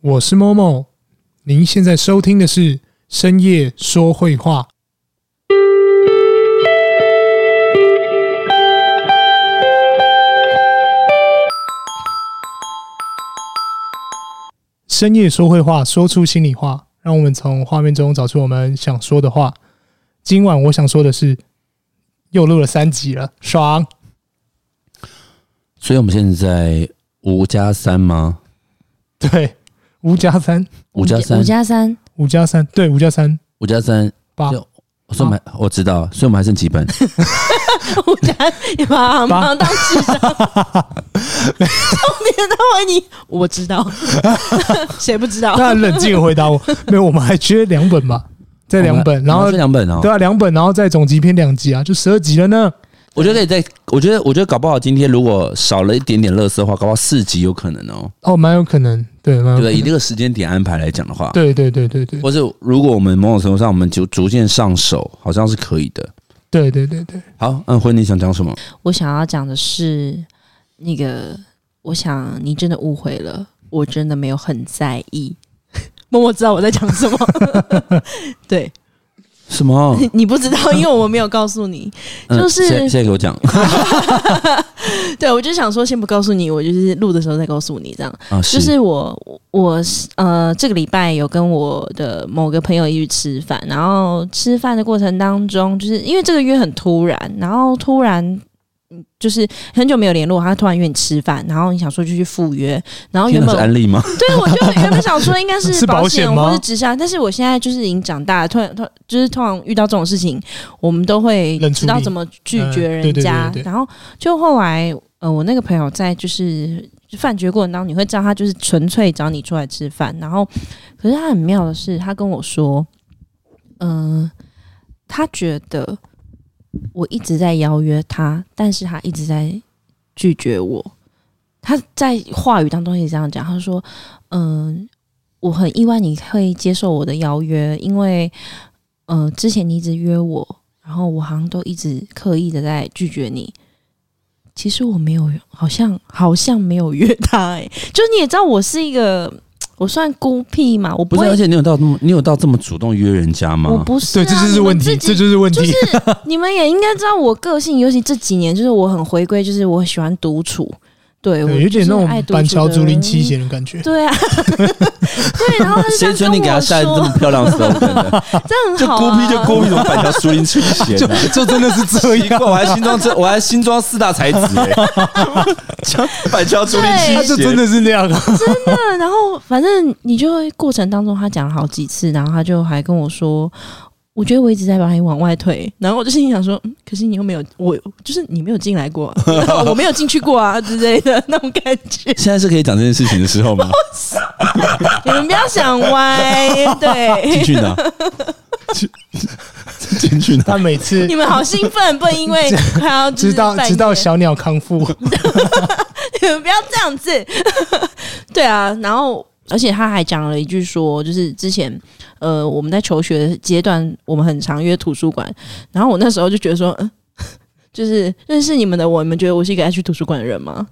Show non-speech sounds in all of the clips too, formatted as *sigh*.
我是 Momo，您现在收听的是深夜说会话。深夜说会话，说出心里话，让我们从画面中找出我们想说的话。今晚我想说的是，又录了三集了，爽！所以我们现在在五加三吗？对，五加三，五加三，五加三，五加三，对，五加三，五加三，八。所以我们还我知道，所以我们还剩几本？*laughs* 五加你把马上当智商。*laughs* 重点他问你，我知道，*laughs* 谁不知道？他很冷静的回答我，没有，我们还缺两本吧？再两本，然后两本哦，对啊，两本，然后再总集篇两集啊，就十二集了呢。我觉得可以再，我觉得，我觉得搞不好今天如果少了一点点乐色的话，搞不好四集有可能哦。哦，蛮有可能，对，蛮对。以这个时间点安排来讲的话，对对对对对。或者如果我们某种程度上，我们就逐渐上手，好像是可以的。对对对对。好，安辉，你想讲什么？我想要讲的是那个，我想你真的误会了，我真的没有很在意。*laughs* 默默知道我在讲什么。*laughs* 对。什么？*laughs* 你不知道，*laughs* 因为我没有告诉你。就是、嗯、现在给我讲。*laughs* 对，我就想说，先不告诉你，我就是录的时候再告诉你，这样。啊、是就是我，我呃，这个礼拜有跟我的某个朋友一起吃饭，然后吃饭的过程当中，就是因为这个约很突然，然后突然。嗯，就是很久没有联络，他突然约你吃饭，然后你想说就去赴约，然后原本是安利吗？对，我就原本想说应该 *laughs* 是保险吗？或是直销，但是我现在就是已经长大了，突然突然就是通常遇到这种事情，我们都会知道怎么拒绝人家。然后就后来，呃，我那个朋友在就是饭局过程当中，你会知道他就是纯粹找你出来吃饭，然后可是他很妙的是，他跟我说，嗯、呃，他觉得。我一直在邀约他，但是他一直在拒绝我。他在话语当中也这样讲，他说：“嗯，我很意外你会接受我的邀约，因为嗯，之前你一直约我，然后我好像都一直刻意的在拒绝你。其实我没有，好像好像没有约他。哎，就你也知道，我是一个。”我算孤僻嘛？我不，不是，而且你有到那么，你有到这么主动约人家吗？我不是、啊，对，这就是问题，这就是问题。就是 *laughs* 你们也应该知道我个性，尤其这几年，就是我很回归，就是我喜欢独处。对，对，有点那种板桥竹林七贤的感觉。对啊，*laughs* 对，然后谁准你给他下这么漂亮的时候？真的，*laughs* 这很好、啊。就孤僻就孤僻，什么板桥竹林七贤？*laughs* 就就真的是这样。我还新装这，我还新装四大才子哎。板桥竹林七贤，就真的是那样。真的，然后反正你就会过程当中，他讲了好几次，然后他就还跟我说。我觉得我一直在把你往外推，然后我就心里想说，嗯，可是你又没有，我就是你没有进来过，啊，*laughs* 我没有进去过啊之类的 *laughs* 那种感觉。现在是可以讲这件事情的时候吗？你们不要想歪，对。进去哪？*laughs* 进去哪？他每次你们好兴奋，不能因为快要直到直到小鸟康复，你们不要这样子。对啊，然后。而且他还讲了一句说，就是之前，呃，我们在求学阶段，我们很常约图书馆。然后我那时候就觉得说，嗯，*laughs* 就是认识你们的我，你们觉得我是一个爱去图书馆的人吗？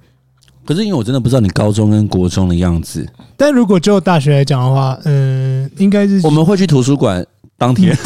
可是因为我真的不知道你高中跟国中的样子。但如果就大学来讲的话，嗯，应该是我们会去图书馆当天，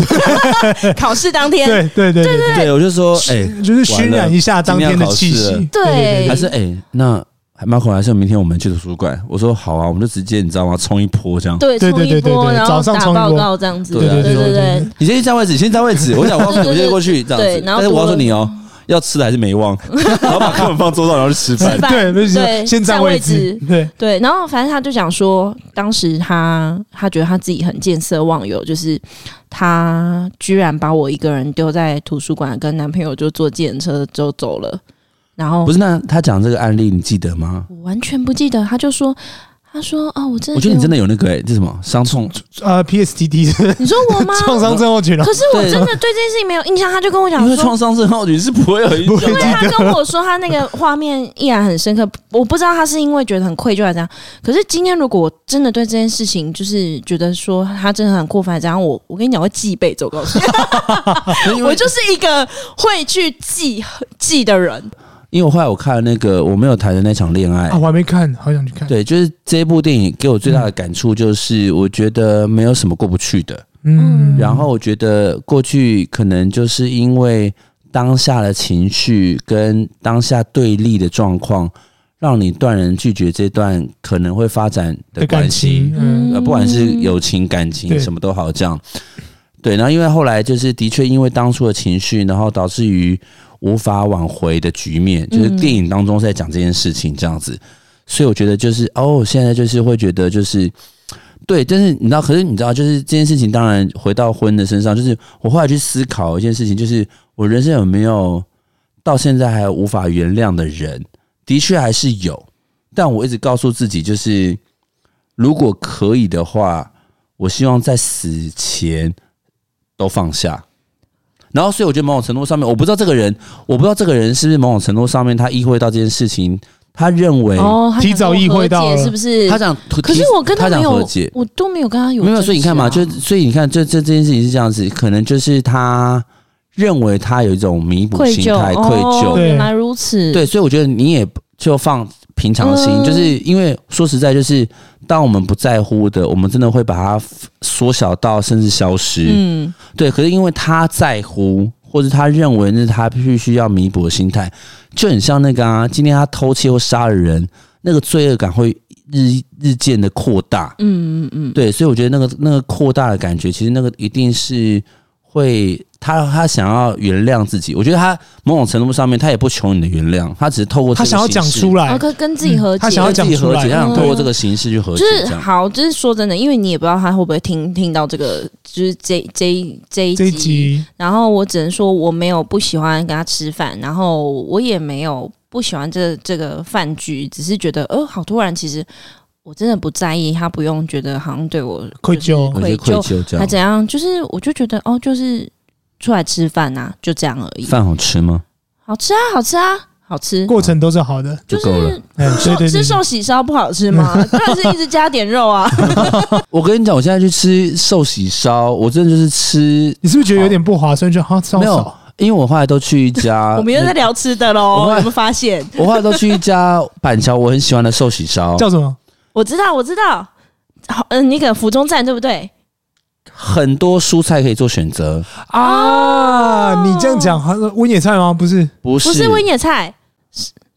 *laughs* 考试当天，*laughs* 对对对对对，我就说，哎、欸，就是渲染一下当天的气息，对，还是哎、欸、那。马可还是明天我们去图书馆，我说好啊，我们就直接你知道吗？冲一波这样，对，冲一波，然后打报告这样子，对对对对对。你先去占位置，先占位置。我想我先 *laughs* 过去这样子。但是我告诉你哦，要吃的还是没忘，*laughs* 然后把课本放桌上，然后去吃饭。对对，先占位置。对对，然后反正他就讲说，当时他他觉得他自己很见色忘友，就是他居然把我一个人丢在图书馆，跟男朋友就坐计程车就走了。然后不是，那他讲这个案例你记得吗？我完全不记得。他就说，他说哦，我真的，我觉得你真的有那个哎、欸，这什么伤痛啊 PSTD？你说我吗？*laughs* 创伤症候群。可是我真的对这件事情没有印象。他就跟我讲说，因为创伤症候群是不会有印象。因为他跟我说他那个画面依然很深刻。我不知道他是因为觉得很愧疚还是怎样。可是今天如果我真的对这件事情就是觉得说他真的很过分，然后我我跟你讲，我会记一辈子。我告诉你，*laughs* *laughs* 我就是一个会去记记的人。因为我后来我看了那个我没有谈的那场恋爱啊，我还没看，好想去看。对，就是这部电影给我最大的感触就是，我觉得没有什么过不去的。嗯，然后我觉得过去可能就是因为当下的情绪跟当下对立的状况，让你断然拒绝这段可能会发展的关系。嗯，不管是友情、感情，什么都好，这样。对，然后因为后来就是的确因为当初的情绪，然后导致于无法挽回的局面，就是电影当中在讲这件事情这样子。所以我觉得就是哦，现在就是会觉得就是。对，但是你知道，可是你知道，就是这件事情，当然回到婚的身上，就是我后来去思考一件事情，就是我人生有没有到现在还无法原谅的人，的确还是有，但我一直告诉自己，就是如果可以的话，我希望在死前都放下。然后，所以我觉得某种程度上面，我不知道这个人，我不知道这个人是不是某种程度上面他意会到这件事情。他认为提早意会到是不是？他想，可是我跟他没有和解，我都没有跟他有没有。所以你看嘛，就所以你看，这这这件事情是这样子，可能就是他认为他有一种弥补心态，愧疚。原来如此，对，所以我觉得你也就放平常心，就是因为说实在，就是当我们不在乎的，我们真的会把它缩小到甚至消失。嗯，对。可是因为他在乎。或者他认为那是他必须要弥补的心态，就很像那个啊，今天他偷窃或杀了人，那个罪恶感会日日渐的扩大。嗯嗯嗯，对，所以我觉得那个那个扩大的感觉，其实那个一定是会他他想要原谅自己。我觉得他某种程度上面，他也不求你的原谅，他只是透过他想要讲出来，跟跟自己和解，他想要讲出来，他想透过这个形式去和解。就是好，就是说真的，因为你也不知道他会不会听听到这个。就是这这这一集，然后我只能说我没有不喜欢跟他吃饭，然后我也没有不喜欢这这个饭局，只是觉得呃好突然，其实我真的不在意，他不用觉得好像对我愧疚愧疚还怎样，就是我就觉得哦，就是出来吃饭呐，就这样而已。饭好吃吗？好吃啊，好吃啊。好吃，过程都是好的，就是吃寿喜烧不好吃吗？*laughs* 当然是一直加点肉啊！*laughs* 我跟你讲，我现在去吃寿喜烧，我真的就是吃，你是不是觉得有点不划算？就好吃没有，因为我后来都去一家，*laughs* 我们又在聊吃的喽。我们发现，我后来都去一家板桥我很喜欢的寿喜烧，叫什么？我知道，我知道。好，嗯，你可能府中站对不对？很多蔬菜可以做选择啊！你这样讲，还是温野菜吗？不是，不是，不是温野菜。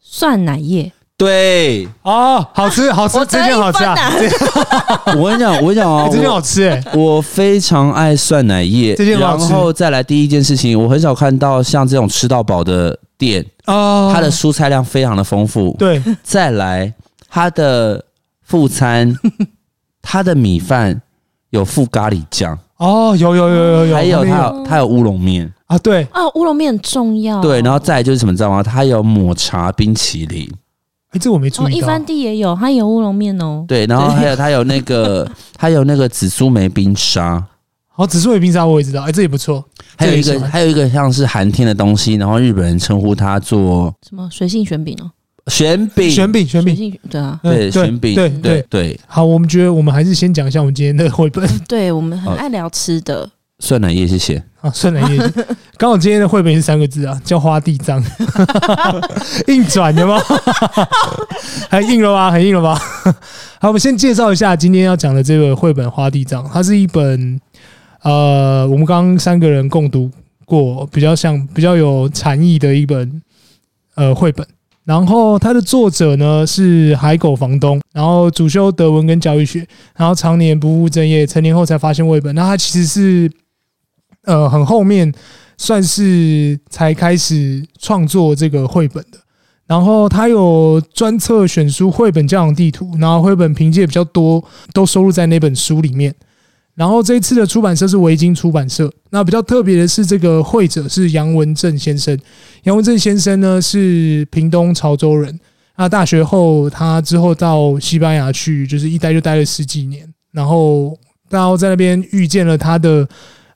蒜奶叶，对哦，好吃，*laughs* 好吃，真的好吃啊！*laughs* 我跟你讲，我跟你讲哦，真的好吃哎！我非常爱蒜奶叶，然后再来第一件事情，我很少看到像这种吃到饱的店哦，它的蔬菜量非常的丰富。对，再来它的副餐，*laughs* 它的米饭有附咖喱酱哦，有有有有有，还有它有它有乌龙面。啊，对啊，乌龙面很重要。对，然后再来就是什么，知道吗？它有抹茶冰淇淋。哎，这我没注意到。一番地也有，它有乌龙面哦。对，然后还有它有那个，*laughs* 它有那个紫苏梅冰沙。好，紫苏梅冰沙我也知道。哎，这也不错。还有一个，还有一个像是寒天的东西，然后日本人称呼它做什么？水性玄饼哦。玄饼，选饼，选饼。对啊，对，选饼，对对对。好，我们觉得我们还是先讲一下我们今天的绘本。对，我们很爱聊吃的。酸奶液，谢谢。啊，酸奶液，*laughs* 刚好今天的绘本是三个字啊，叫花地藏，*laughs* 硬转的吗？*laughs* 很硬了吧？很硬了吧？好，我们先介绍一下今天要讲的这个绘本《花地藏》，它是一本呃，我们刚刚三个人共读过，比较像比较有禅意的一本呃绘本。然后它的作者呢是海狗房东，然后主修德文跟教育学，然后常年不务正业，成年后才发现绘本。那他其实是。呃，很后面算是才开始创作这个绘本的，然后他有专册选书绘本教养地图，然后绘本凭借比较多，都收录在那本书里面。然后这一次的出版社是维京出版社。那比较特别的是，这个会者是杨文正先生。杨文正先生呢是屏东潮州人。那大学后，他之后到西班牙去，就是一待就待了十几年。然后，然后在那边遇见了他的。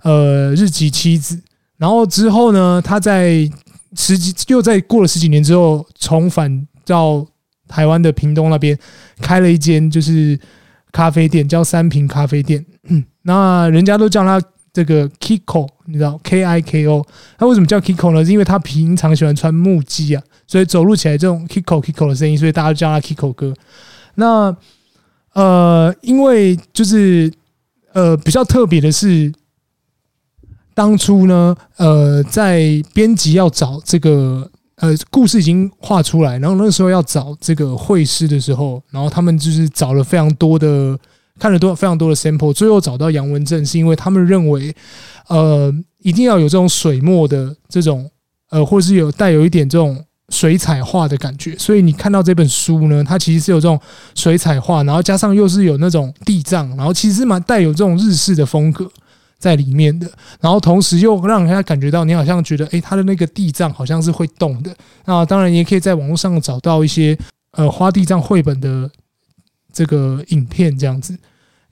呃，日籍妻子，然后之后呢，他在十几又在过了十几年之后，重返到台湾的屏东那边，开了一间就是咖啡店，叫三平咖啡店。那人家都叫他这个 Kiko，你知道 K I K O。他为什么叫 Kiko 呢？是因为他平常喜欢穿木屐啊，所以走路起来这种 Kiko Kiko 的声音，所以大家都叫他 Kiko 哥。那呃，因为就是呃比较特别的是，当初呢，呃，在编辑要找这个。呃，故事已经画出来，然后那时候要找这个绘师的时候，然后他们就是找了非常多的，看了多非常多的 sample，最后找到杨文正，是因为他们认为，呃，一定要有这种水墨的这种，呃，或是有带有一点这种水彩画的感觉，所以你看到这本书呢，它其实是有这种水彩画，然后加上又是有那种地藏，然后其实蛮带有这种日式的风格。在里面的，然后同时又让人家感觉到你好像觉得，诶，他的那个地藏好像是会动的。那当然，你也可以在网络上找到一些呃花地藏绘本的这个影片这样子。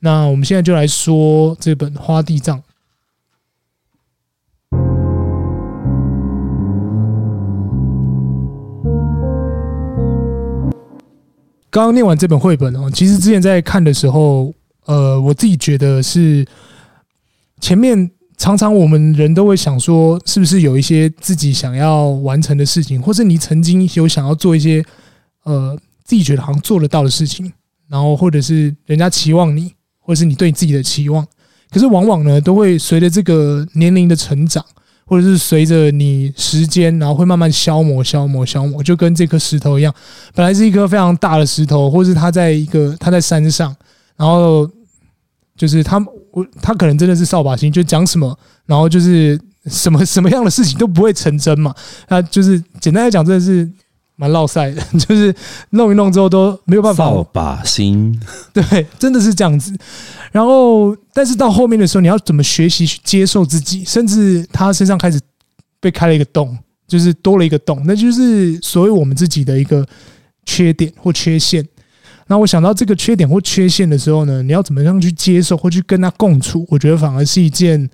那我们现在就来说这本花地藏。刚刚念完这本绘本哦，其实之前在看的时候，呃，我自己觉得是。前面常常我们人都会想说，是不是有一些自己想要完成的事情，或是你曾经有想要做一些呃自己觉得好像做得到的事情，然后或者是人家期望你，或者是你对你自己的期望，可是往往呢都会随着这个年龄的成长，或者是随着你时间，然后会慢慢消磨、消磨、消磨，就跟这颗石头一样，本来是一颗非常大的石头，或是它在一个它在山上，然后就是他。我他可能真的是扫把星，就讲什么，然后就是什么什么样的事情都不会成真嘛。那就是简单来讲，真的是蛮落赛的，*laughs* 就是弄一弄之后都没有办法。扫把星，*laughs* 对，真的是这样子。然后，但是到后面的时候，你要怎么学习去接受自己？甚至他身上开始被开了一个洞，就是多了一个洞，那就是所谓我们自己的一个缺点或缺陷。那我想到这个缺点或缺陷的时候呢，你要怎么样去接受或去跟他共处？我觉得反而是一件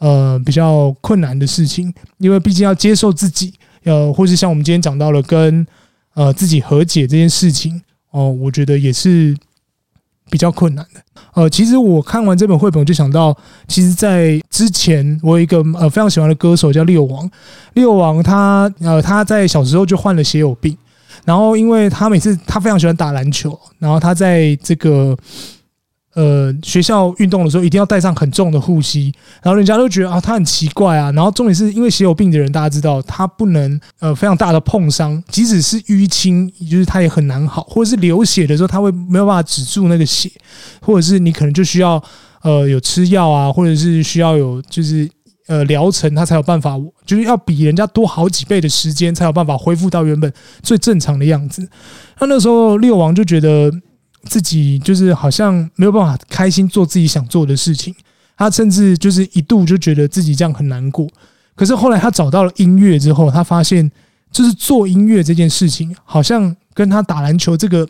呃比较困难的事情，因为毕竟要接受自己，呃，或是像我们今天讲到了跟呃自己和解这件事情哦，我觉得也是比较困难的。呃，其实我看完这本绘本，我就想到，其实，在之前我有一个呃非常喜欢的歌手叫六王，六王他呃他在小时候就患了血友病。然后，因为他每次他非常喜欢打篮球，然后他在这个呃学校运动的时候，一定要带上很重的护膝，然后人家都觉得啊，他很奇怪啊。然后重点是因为血友病的人，大家知道他不能呃非常大的碰伤，即使是淤青，就是他也很难好，或者是流血的时候，他会没有办法止住那个血，或者是你可能就需要呃有吃药啊，或者是需要有就是。呃，疗程他才有办法，就是要比人家多好几倍的时间，才有办法恢复到原本最正常的样子。那那时候六王就觉得自己就是好像没有办法开心做自己想做的事情，他甚至就是一度就觉得自己这样很难过。可是后来他找到了音乐之后，他发现就是做音乐这件事情，好像跟他打篮球这个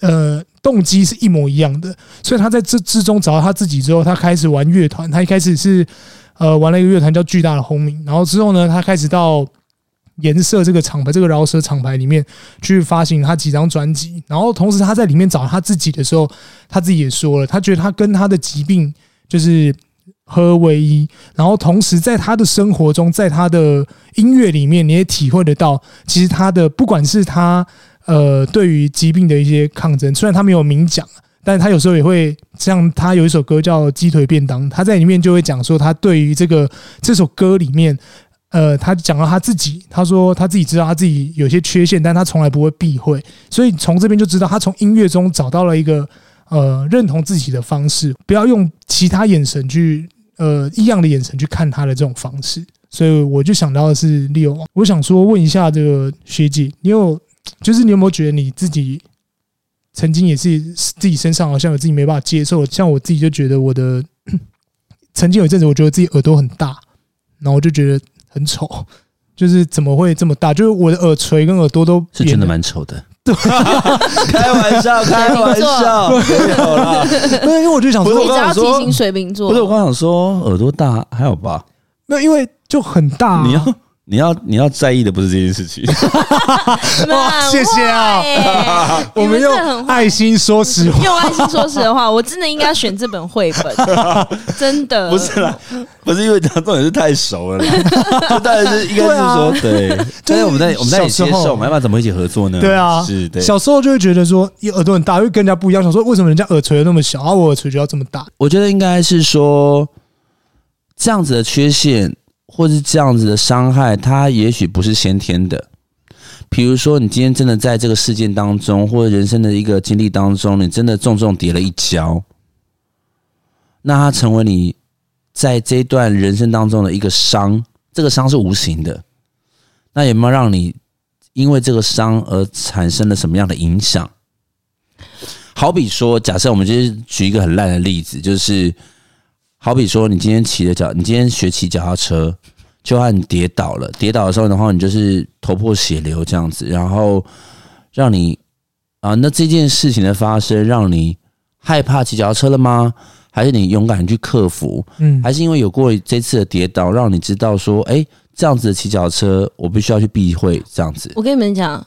呃动机是一模一样的。所以他在这之中找到他自己之后，他开始玩乐团。他一开始是。呃，玩了一个乐团叫巨大的轰鸣，然后之后呢，他开始到颜色这个厂牌，这个饶舌厂牌里面去发行他几张专辑，然后同时他在里面找他自己的时候，他自己也说了，他觉得他跟他的疾病就是合为一，然后同时在他的生活中，在他的音乐里面，你也体会得到，其实他的不管是他呃对于疾病的一些抗争，虽然他没有明讲。但是他有时候也会像他有一首歌叫《鸡腿便当》，他在里面就会讲说，他对于这个这首歌里面，呃，他讲到他自己，他说他自己知道他自己有些缺陷，但他从来不会避讳，所以从这边就知道他从音乐中找到了一个呃认同自己的方式，不要用其他眼神去呃异样的眼神去看他的这种方式，所以我就想到的是 Leo，我想说问一下这个学姐，你有就是你有没有觉得你自己？曾经也是自己身上好像有自己没办法接受，像我自己就觉得我的曾经有一阵子，我觉得自己耳朵很大，然后我就觉得很丑，就是怎么会这么大？就是我的耳垂跟耳朵都是真的蛮丑的。*laughs* 对，*laughs* 开玩笑，*laughs* 开玩笑，没有啦。因为我就想说，你只要提醒水瓶座，不是我刚想说耳朵大还好吧？那因为就很大，你要你要你要在意的不是这件事情。*laughs* 哇，谢谢啊！我们用爱心说实话，用爱心说实话，我真的应该选这本绘本，*laughs* 真的不是啦，不是因为他重点是太熟了啦，*laughs* 这当然是应该是说对。但是我们在我们在接受嘛，要不然怎么一起合作呢？对啊，是对。小时候就会觉得说，耳朵很大，会跟人家不一样。想说为什么人家耳垂那么小，而我耳垂就要这么大？我觉得应该是说这样子的缺陷。或是这样子的伤害，它也许不是先天的。比如说，你今天真的在这个事件当中，或者人生的一个经历当中，你真的重重跌了一跤，那它成为你在这一段人生当中的一个伤。这个伤是无形的，那有没有让你因为这个伤而产生了什么样的影响？好比说，假设我们就是举一个很烂的例子，就是。好比说，你今天骑的脚，你今天学骑脚踏车，就怕你跌倒了。跌倒的时候然后，你就是头破血流这样子，然后让你啊，那这件事情的发生，让你害怕骑脚踏车了吗？还是你勇敢去克服？嗯，还是因为有过这次的跌倒，让你知道说，哎，这样子的骑脚踏车，我必须要去避讳这样子。我跟你们讲，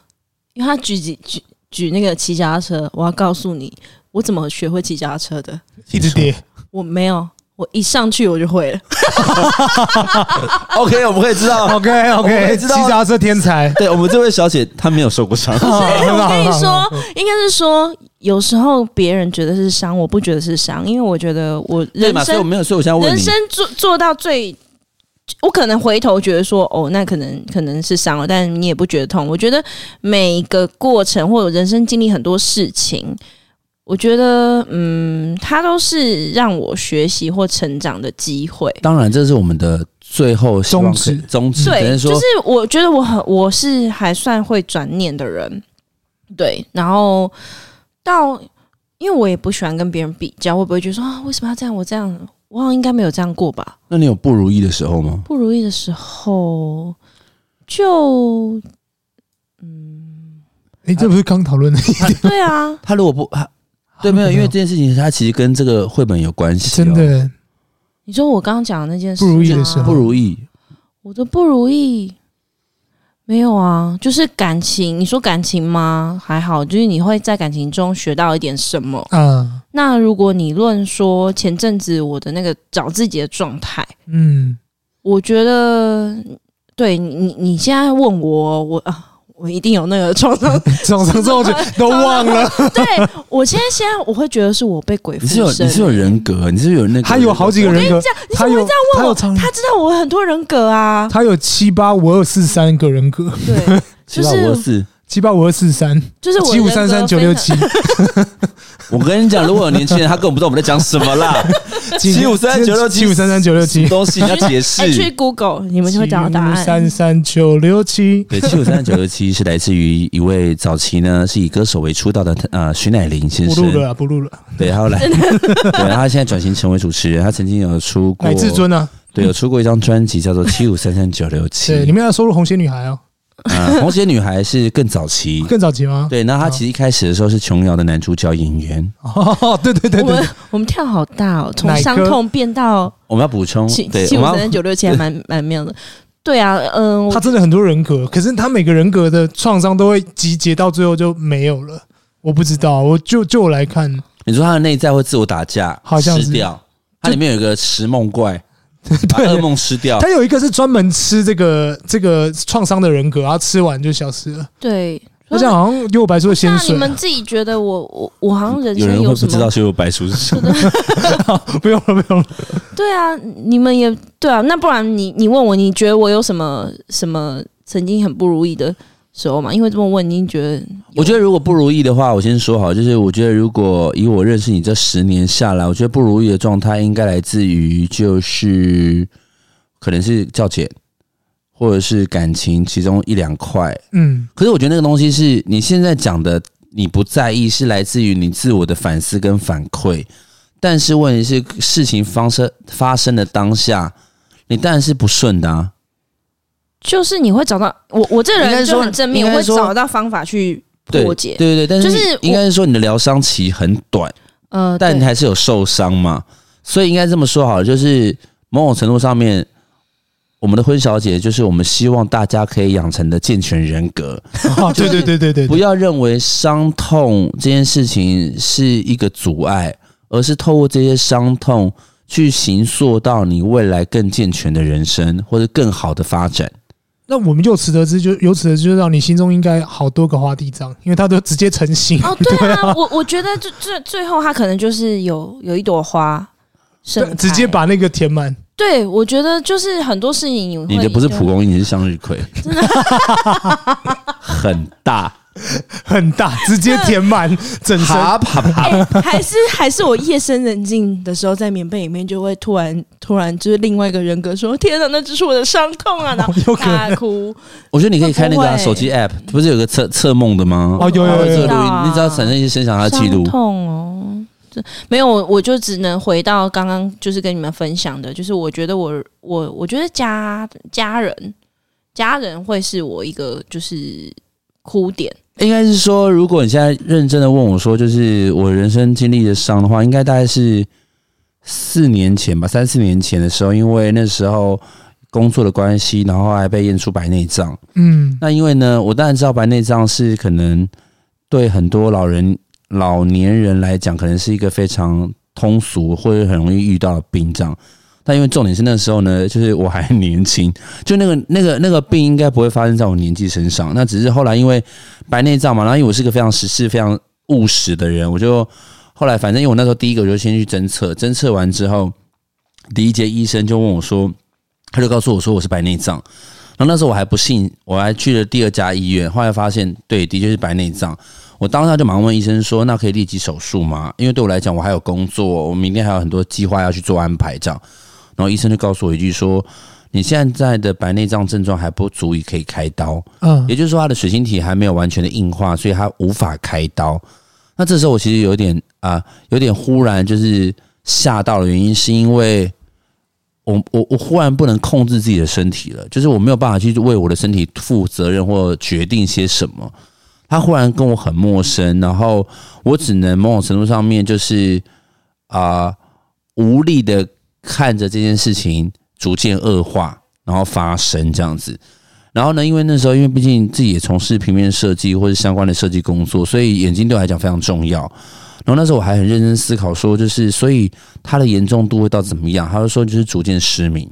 因为他举举举举那个骑脚踏车，我要告诉你，我怎么学会骑脚踏车的？一直跌，我没有。我一上去我就会了。OK，我们可以知道。OK OK，骑脚踏车天才。对，我们这位小姐她没有受过伤。*laughs* 我跟你说，应该是说，有时候别人觉得是伤，我不觉得是伤，因为我觉得我人生所以我没有，所以我现在问你，人生做做到最，我可能回头觉得说，哦，那可能可能是伤了，但你也不觉得痛。我觉得每一个过程或者人生经历很多事情。我觉得，嗯，它都是让我学习或成长的机会。当然，这是我们的最后宗旨。宗旨对，就是我觉得我很，我是还算会转念的人。对，然后到，因为我也不喜欢跟别人比较，会不会觉得说啊，为什么要这样？我这样，我好像应该没有这样过吧？那你有不如意的时候吗？不如意的时候，就，嗯，哎，这不是刚讨论的？对啊，*laughs* 他如果不对，没有，因为这件事情它其实跟这个绘本有关系。真的，你说我刚刚讲的那件事不如意的时候，不如意，我的不如意没有啊，就是感情。你说感情吗？还好，就是你会在感情中学到一点什么。嗯，那如果你论说前阵子我的那个找自己的状态，嗯，我觉得对你，你现在问我，我啊。我一定有那个创伤，*laughs* 创伤之后就都忘了。*laughs* 对，我现在现在我会觉得是我被鬼附身。你是有你是有人格，你是有那个。他有好几个人格。他有这样问我，他知道我很多人格啊。他有七八五二四三个人格。对，*laughs* 七八五二四。七八五二四三，就是七五三三九六七。*laughs* 我跟你讲，如果有年轻人，他根本不知道我们在讲什么啦。*laughs* 七五三九六七，七五三三九六七，东西要解释。去 Google，你们就会找到答案。三三九六七，对，七五三三九六七是来自于一位早期呢是以歌手为出道的呃徐乃麟先生。不录了，不录了。对，他后来，对，他现在转型成为主持人。他曾经有出过，乃至尊呢？对，有出过一张专辑叫做《七五三三九六七》。对，你们要收录红鞋女孩哦。啊，*laughs* 红鞋女孩是更早期，更早期吗？对，那她其实一开始的时候是琼瑶的男主角演员。*laughs* 哦，对对对对，我们我们跳好大哦，从伤痛变到我们要补充，七七五三三九六七还蛮 *laughs* 蛮妙的。对啊，嗯，他真的很多人格，可是他每个人格的创伤都会集结到最后就没有了。我不知道，我就就我来看，你说他的内在会自我打架，好像吃掉，它里面有一个食梦怪。*laughs* 把噩梦吃掉。他有一个是专门吃这个这个创伤的人格，然后吃完就消失了。对，好像好像幽游白书的先水。那你们自己觉得我我我好像人生有人会不知道幽游白书是什么？*laughs* 不用了，不用了。对啊，你们也对啊。那不然你你问我，你觉得我有什么什么曾经很不如意的？时候嘛，因为这么问，您觉得？我觉得如果不如意的话，我先说好，就是我觉得如果以我认识你这十年下来，我觉得不如意的状态应该来自于就是可能是较减，或者是感情其中一两块。嗯，可是我觉得那个东西是你现在讲的，你不在意是来自于你自我的反思跟反馈，但是问题是事情发生发生的当下，你当然是不顺的啊。就是你会找到我，我这个人就很正面，我会找到方法去破解。对对对，但是就是应该是说你的疗伤期很短，呃，但你还是有受伤嘛，所以应该这么说好了，就是某种程度上面，我们的婚小姐，就是我们希望大家可以养成的健全人格。哦，*laughs* 对对对对对，不要认为伤痛这件事情是一个阻碍，而是透过这些伤痛去形塑到你未来更健全的人生或者更好的发展。那我们就此得知，就由此得知，就让你心中应该好多个花地藏，因为他都直接成型。哦，*laughs* 对啊，我我觉得最最最后他可能就是有有一朵花，直接把那个填满。对，我觉得就是很多事情你，你的不是蒲公英，你是向日葵，真的 *laughs* 很大 *laughs* 很大，直接填满整身。啪啪啪，欸，还是还是我夜深人静的时候，在棉被里面就会突然突然就是另外一个人格说：“天哪，那只是我的伤痛啊！”然后大哭。我觉得你可以开那个、啊、手机 app，不是有个测测梦的吗？哦，有有有，有，有，你只要产生一些声响，它记录。痛哦。没有，我就只能回到刚刚就是跟你们分享的，就是我觉得我我我觉得家家人家人会是我一个就是哭点。应该是说，如果你现在认真的问我说，就是我人生经历的伤的话，应该大概是四年前吧，三四年前的时候，因为那时候工作的关系，然后还被验出白内障。嗯，那因为呢，我当然知道白内障是可能对很多老人。老年人来讲，可能是一个非常通俗或者很容易遇到的病症，但因为重点是那时候呢，就是我还年轻，就那个那个那个病应该不会发生在我年纪身上。那只是后来因为白内障嘛，然后因为我是个非常实事、非常务实的人，我就后来反正因为我那时候第一个我就先去侦测，侦测完之后，第一节医生就问我说，他就告诉我说我是白内障，然后那时候我还不信，我还去了第二家医院，后来发现对，的确是白内障。我当下就马上问医生说：“那可以立即手术吗？因为对我来讲，我还有工作，我明天还有很多计划要去做安排。这样，然后医生就告诉我一句说：‘你现在的白内障症状还不足以可以开刀，嗯，也就是说他的水晶体还没有完全的硬化，所以他无法开刀。’那这时候我其实有点啊，有点忽然就是吓到的原因，是因为我我我忽然不能控制自己的身体了，就是我没有办法去为我的身体负责任或决定些什么。”他忽然跟我很陌生，然后我只能某种程度上面就是啊、呃、无力的看着这件事情逐渐恶化，然后发生这样子。然后呢，因为那时候因为毕竟自己也从事平面设计或者相关的设计工作，所以眼睛对我来讲非常重要。然后那时候我还很认真思考说，就是所以它的严重度会到怎么样？他就说就是逐渐失明。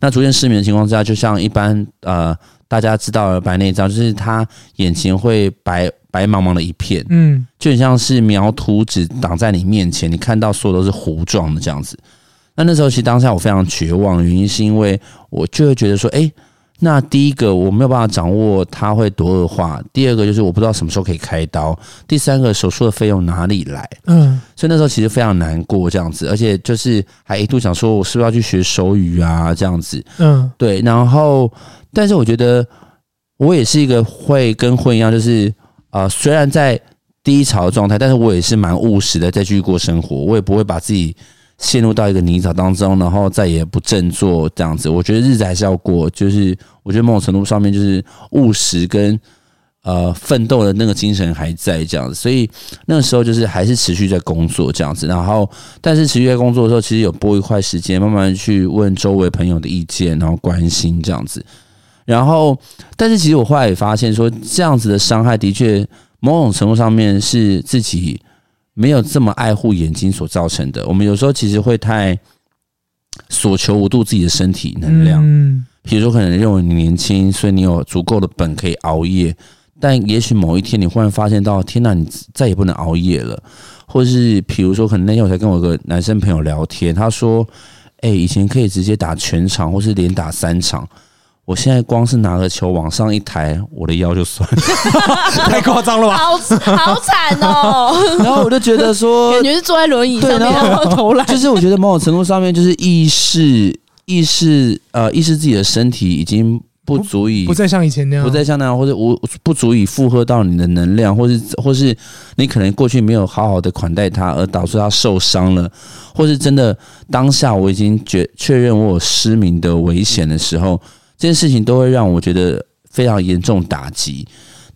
那逐渐失明的情况之下，就像一般呃。大家知道的白内障，就是他眼前会白白茫茫的一片，嗯，就很像是描图纸挡在你面前，你看到所有都是糊状的这样子。那那时候其实当下我非常绝望，原因是因为我就会觉得说，哎。那第一个我没有办法掌握它会多恶化，第二个就是我不知道什么时候可以开刀，第三个手术的费用哪里来？嗯，所以那时候其实非常难过这样子，而且就是还一度想说我是不是要去学手语啊这样子，嗯，对，然后但是我觉得我也是一个会跟婚一样，就是啊、呃，虽然在低潮的状态，但是我也是蛮务实的，在继续过生活，我也不会把自己。陷入到一个泥沼当中，然后再也不振作这样子。我觉得日子还是要过，就是我觉得某种程度上面就是务实跟呃奋斗的那个精神还在这样子。所以那个时候就是还是持续在工作这样子。然后，但是持续在工作的时候，其实有拨一块时间，慢慢去问周围朋友的意见，然后关心这样子。然后，但是其实我后来也发现说，这样子的伤害的确某种程度上面是自己。没有这么爱护眼睛所造成的，我们有时候其实会太所求无度自己的身体能量。嗯，比如说可能认为你年轻，所以你有足够的本可以熬夜，但也许某一天你忽然发现到，天哪，你再也不能熬夜了。或是比如说，可能那天我才跟我一个男生朋友聊天，他说：“哎，以前可以直接打全场，或是连打三场。”我现在光是拿个球往上一抬，我的腰就酸，*laughs* 太夸张了吧？好好惨哦！*laughs* 然后我就觉得说，感觉是坐在轮椅上面，然后投篮。就是我觉得某种程度上面，就是意识、意识呃，意识自己的身体已经不足以，不再像以前那样，不再像那样，或者无不足以负荷到你的能量，或是或是你可能过去没有好好的款待他，而导致他受伤了，或是真的当下我已经觉确认我有失明的危险的时候。这件事情都会让我觉得非常严重打击，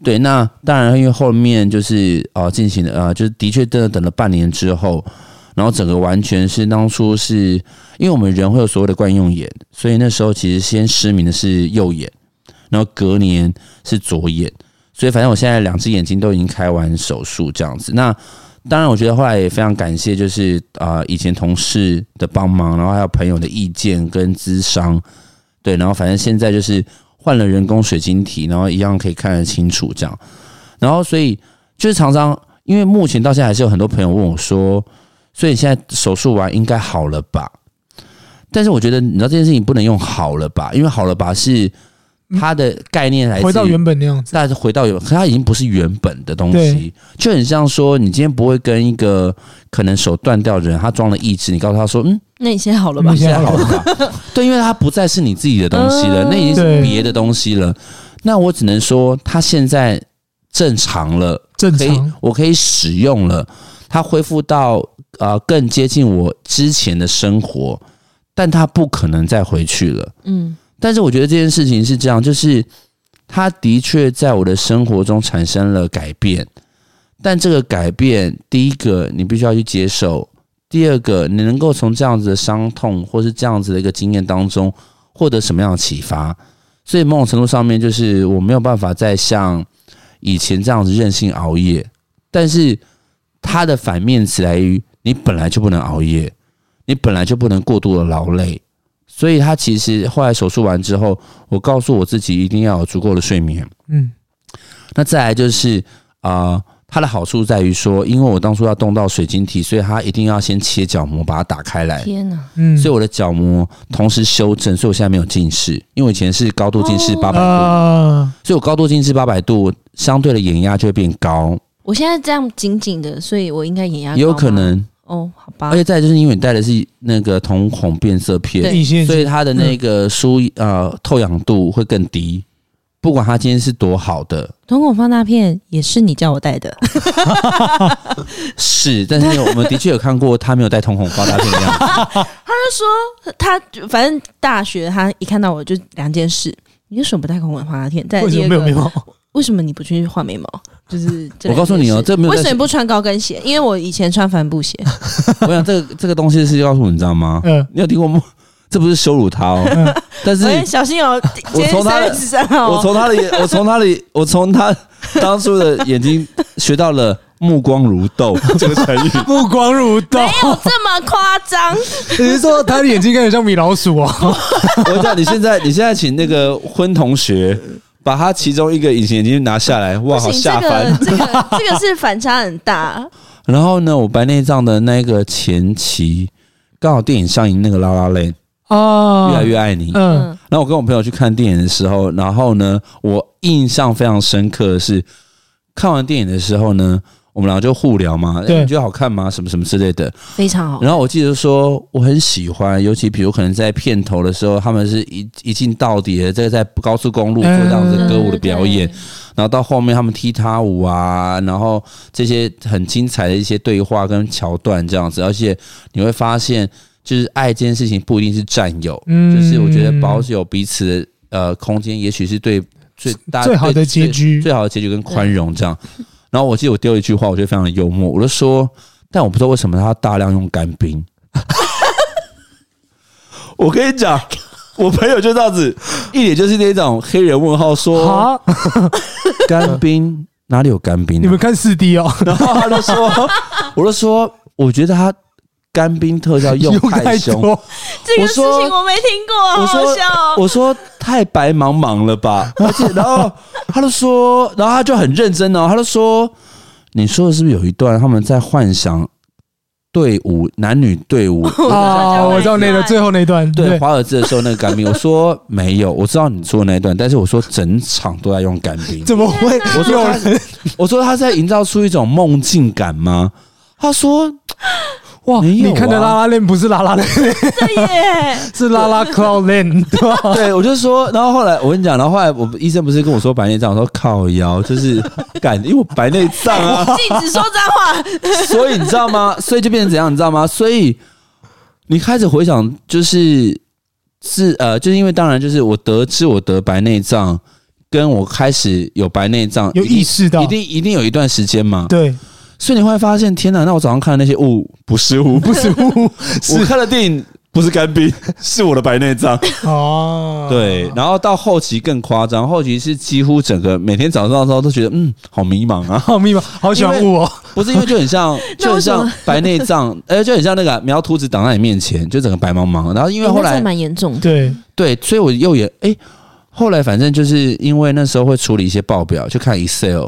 对，那当然因为后面就是呃进行了呃就是的确真的等了半年之后，然后整个完全是当初是因为我们人会有所谓的惯用眼，所以那时候其实先失明的是右眼，然后隔年是左眼，所以反正我现在两只眼睛都已经开完手术这样子。那当然，我觉得后来也非常感谢，就是啊、以前同事的帮忙，然后还有朋友的意见跟咨商，对，然后反正现在就是换了人工水晶体，然后一样可以看得清楚这样。然后所以就是常常，因为目前到现在还是有很多朋友问我说。所以现在手术完应该好了吧？但是我觉得你知道这件事情不能用好了吧，因为好了吧是它的概念来回到原本那样子，但是回到原，可它已经不是原本的东西，就很像说你今天不会跟一个可能手断掉的人，他装了义肢，你告诉他说，嗯，那你现在好了吧？你现在好了吧？*laughs* 对，因为它不再是你自己的东西了，那已经是别的东西了。那我只能说，它现在正常了，正常，我可以使用了，它恢复到。啊、呃，更接近我之前的生活，但它不可能再回去了。嗯，但是我觉得这件事情是这样，就是它的确在我的生活中产生了改变，但这个改变，第一个你必须要去接受，第二个你能够从这样子的伤痛或是这样子的一个经验当中获得什么样的启发？所以某种程度上面，就是我没有办法再像以前这样子任性熬夜，但是它的反面词来于。你本来就不能熬夜，你本来就不能过度的劳累，所以他其实后来手术完之后，我告诉我自己一定要有足够的睡眠。嗯，那再来就是啊、呃，它的好处在于说，因为我当初要动到水晶体，所以它一定要先切角膜把它打开来。天哪，嗯，所以我的角膜同时修正，所以我现在没有近视，因为我以前是高度近视八百度，哦、所以我高度近视八百度，相对的眼压就会变高。我现在这样紧紧的，所以我应该眼压有可能。哦，好吧。而且再就是因为你戴的是那个瞳孔变色片，所以它的那个疏呃透氧度会更低。不管他今天是多好的瞳孔放大片，也是你叫我带的。是，但是我们的确有看过他没有戴瞳孔放大片的样子。*laughs* 他就说他反正大学他一看到我就两件事：你为什么不戴瞳孔放大片？再第二个，为什么没有眉毛？为什么你不去画眉毛？就是我告诉你哦，这没有。为什么不穿高跟鞋？因为我以前穿帆布鞋。*laughs* 我想这个这个东西是告诉你，你知道吗？嗯，你有听过吗？这不是羞辱他哦，但是小心哦。我从他的，我从他的眼，我从他的，我从他当初的眼睛学到了“目光如豆”这个成语。目光如豆，没有这么夸张。你是说他的眼睛看起来像米老鼠啊？我知道你现在，你现在请那个婚同学。把他其中一个隐形眼镜拿下来，哇，好下凡！这个这个这个是反差很大。然后呢，我白内障的那个前期，刚好电影上映那个《La La Land》哦，越来越爱你。嗯，然后我跟我朋友去看电影的时候，然后呢，我印象非常深刻的是，看完电影的时候呢。我们俩就互聊嘛，对，你觉得好看吗？什么什么之类的，非常好。然后我记得说我很喜欢，尤其比如可能在片头的时候，他们是一一镜到底的，这个在高速公路做这样子歌舞的表演，然后到后面他们踢踏舞啊，然后这些很精彩的一些对话跟桥段这样子，而且你会发现，就是爱这件事情不一定是占有，嗯，就是我觉得保有彼此的呃空间，也许是对最大最好的结局，最好的结局跟宽容这样。然后我记得我丢一句话，我觉得非常的幽默，我就说，但我不知道为什么他大量用干冰。*laughs* 我跟你讲，我朋友就这样子，一脸就是那种黑人问号，说 *laughs* 干冰哪里有干冰啊？你们看四 D 哦。然后他就说，我就说，我觉得他。干冰特效 *laughs* 用太凶，*laughs* 这个事情我没听过，好笑哦。我说太白茫茫了吧，*laughs* 而且然后他就说，然后他就很认真哦，他就说，你说的是不是有一段他们在幻想队伍男女队伍啊？我知道那个最后那段，对华尔兹的时候那个干冰，我说没有，我知道你说的那一段，但是我说整场都在用干冰，怎么会？我说我说他在营造出一种梦境感吗？他说。哇！啊、你看的拉拉链不是拉拉链，*laughs* 是耶，*laughs* 是拉拉 cloud lane，对吧？*laughs* 对，我就说，然后后来我跟你讲，然后后来我医生不是跟我说白内障，我说靠腰，就是感，因为我白内障啊，禁止说脏话。所以你知道吗？所以就变成怎样？你知道吗？所以你开始回想，就是是呃，就是因为当然就是我得知我得白内障，跟我开始有白内障，有意识到，一定一定有一段时间嘛？对。所以你会发现，天哪！那我早上看的那些雾不是雾，不是雾，*laughs* 我看的电影不是干冰，是我的白内障。*laughs* 哦，对。然后到后期更夸张，后期是几乎整个每天早上的时候都觉得，嗯，好迷茫啊，*laughs* 好迷茫，好喜欢雾哦。不是因为就很像，就很像白内障，哎，就很像那个苗图纸挡在你面前，就整个白茫茫。然后因为后来蛮严重，对对，所以我右眼，哎，后来反正就是因为那时候会处理一些报表，就看 Excel。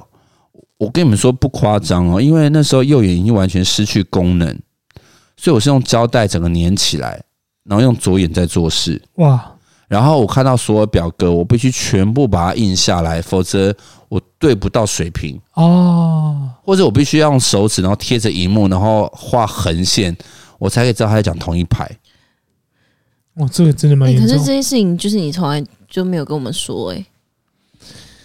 我跟你们说不夸张哦，因为那时候右眼已经完全失去功能，所以我是用胶带整个粘起来，然后用左眼在做事。哇！然后我看到所有表格，我必须全部把它印下来，否则我对不到水平哦。或者我必须要用手指，然后贴着荧幕，然后画横线，我才可以知道他在讲同一排。哇，这个真的蛮严重。可是这件事情就是你从来就没有跟我们说哎。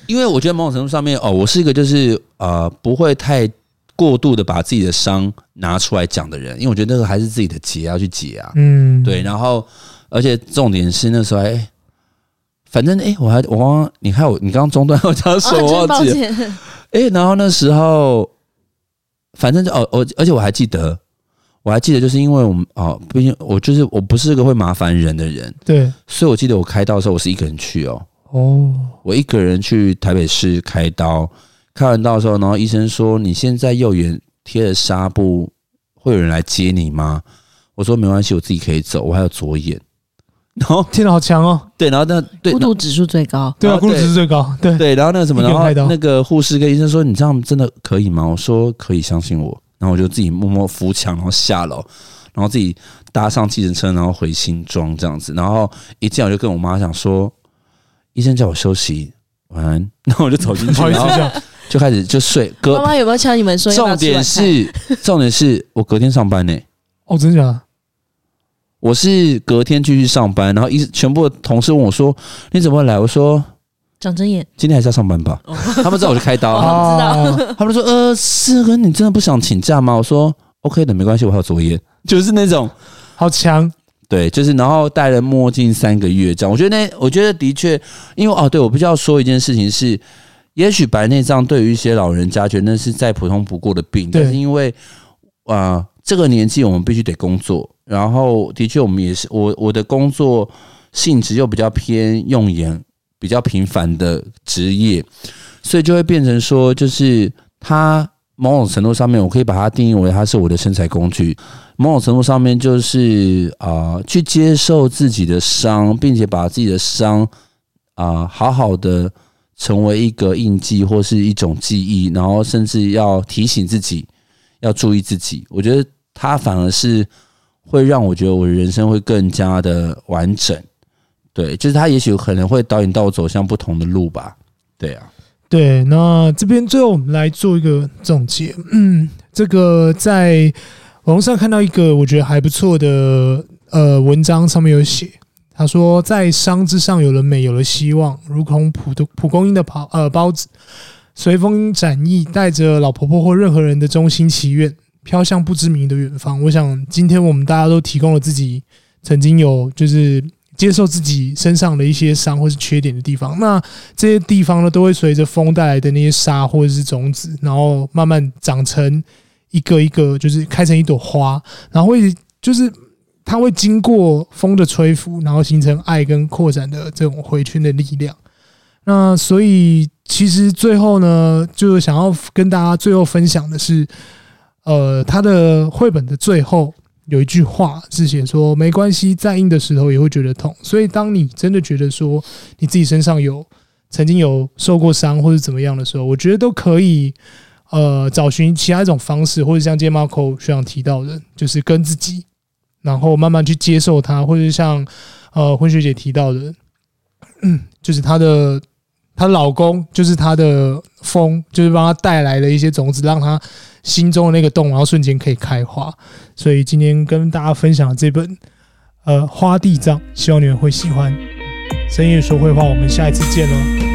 因为我觉得某种程度上面哦，我是一个就是呃不会太过度的把自己的伤拿出来讲的人，因为我觉得那个还是自己的结要去解啊，嗯，对，然后而且重点是那时候哎，反正哎，我还我刚刚你看我你刚刚中断我讲什么我忘记了，哎，然后那时候反正就哦我而且我还记得我还记得就是因为我们哦，毕竟我就是我不是个会麻烦人的人，对，所以我记得我开刀的时候我是一个人去哦。哦，我一个人去台北市开刀，开完刀的时候，然后医生说：“你现在右眼贴了纱布，会有人来接你吗？”我说：“没关系，我自己可以走，我还有左眼。”然后 *laughs* 天哪，好强哦！对，然后那对孤独指数最高，对啊，孤独指数最高，对对。然后那个什么，然后那个护士跟医生说：“你这样真的可以吗？”我说：“可以，相信我。”然后我就自己默默扶墙，然后下楼，然后自己搭上计程车，然后回新庄这样子。然后一进来我就跟我妈讲说。医生叫我休息，晚安。*laughs* 然后我就走进去，*laughs* 然后就开始就睡。哥，妈妈有没有敲你们说？重点是，重点是我隔天上班呢。哦，真的假的？我是隔天继续上班，然后一全部的同事问我说：“你怎么会来？”我说：“长针眼，今天还是要上班吧？” *laughs* 他们知道我就开刀，知道。他们说：“呃，是哥，你真的不想请假吗？”我说：“OK 的，没关系，我还有作业。”就是那种好强。对，就是然后戴了墨镜三个月这样，我觉得那我觉得的确，因为哦，对我必须要说一件事情是，也许白内障对于一些老人家觉得那是再普通不过的病，但是因为啊、呃、这个年纪我们必须得工作，然后的确我们也是我我的工作性质又比较偏用眼比较频繁的职业，所以就会变成说，就是他某种程度上面，我可以把它定义为它是我的身材工具。某种程度上面，就是啊、去接受自己的伤，并且把自己的伤啊、好好的成为一个印记或是一种记忆，然后甚至要提醒自己要注意自己。我觉得它反而是会让我觉得我的人生会更加的完整。对，就是它也许可能会导引到我走向不同的路吧。对啊，对。那这边最后我们来做一个总结。嗯，这个在。网上看到一个我觉得还不错的呃文章，上面有写，他说在伤之上有了美，有了希望，如同蒲的蒲公英的包呃包子，随风展翼，带着老婆婆或任何人的衷心祈愿，飘向不知名的远方。我想今天我们大家都提供了自己曾经有就是接受自己身上的一些伤或是缺点的地方，那这些地方呢都会随着风带来的那些沙或者是种子，然后慢慢长成。一个一个就是开成一朵花，然后会就是它会经过风的吹拂，然后形成爱跟扩展的这种回圈的力量。那所以其实最后呢，就是想要跟大家最后分享的是，呃，他的绘本的最后有一句话是写说：“没关系，再硬的石头也会觉得痛。”所以当你真的觉得说你自己身上有曾经有受过伤或者怎么样的时候，我觉得都可以。呃，找寻其他一种方式，或者像今天 Marco 学长提到的，就是跟自己，然后慢慢去接受它，或者像呃混学姐提到的，嗯，就是她的她老公，就是她的风，就是帮她带来了一些种子，让她心中的那个洞，然后瞬间可以开花。所以今天跟大家分享这本呃花地藏，希望你们会喜欢。深夜说绘话，我们下一次见喽。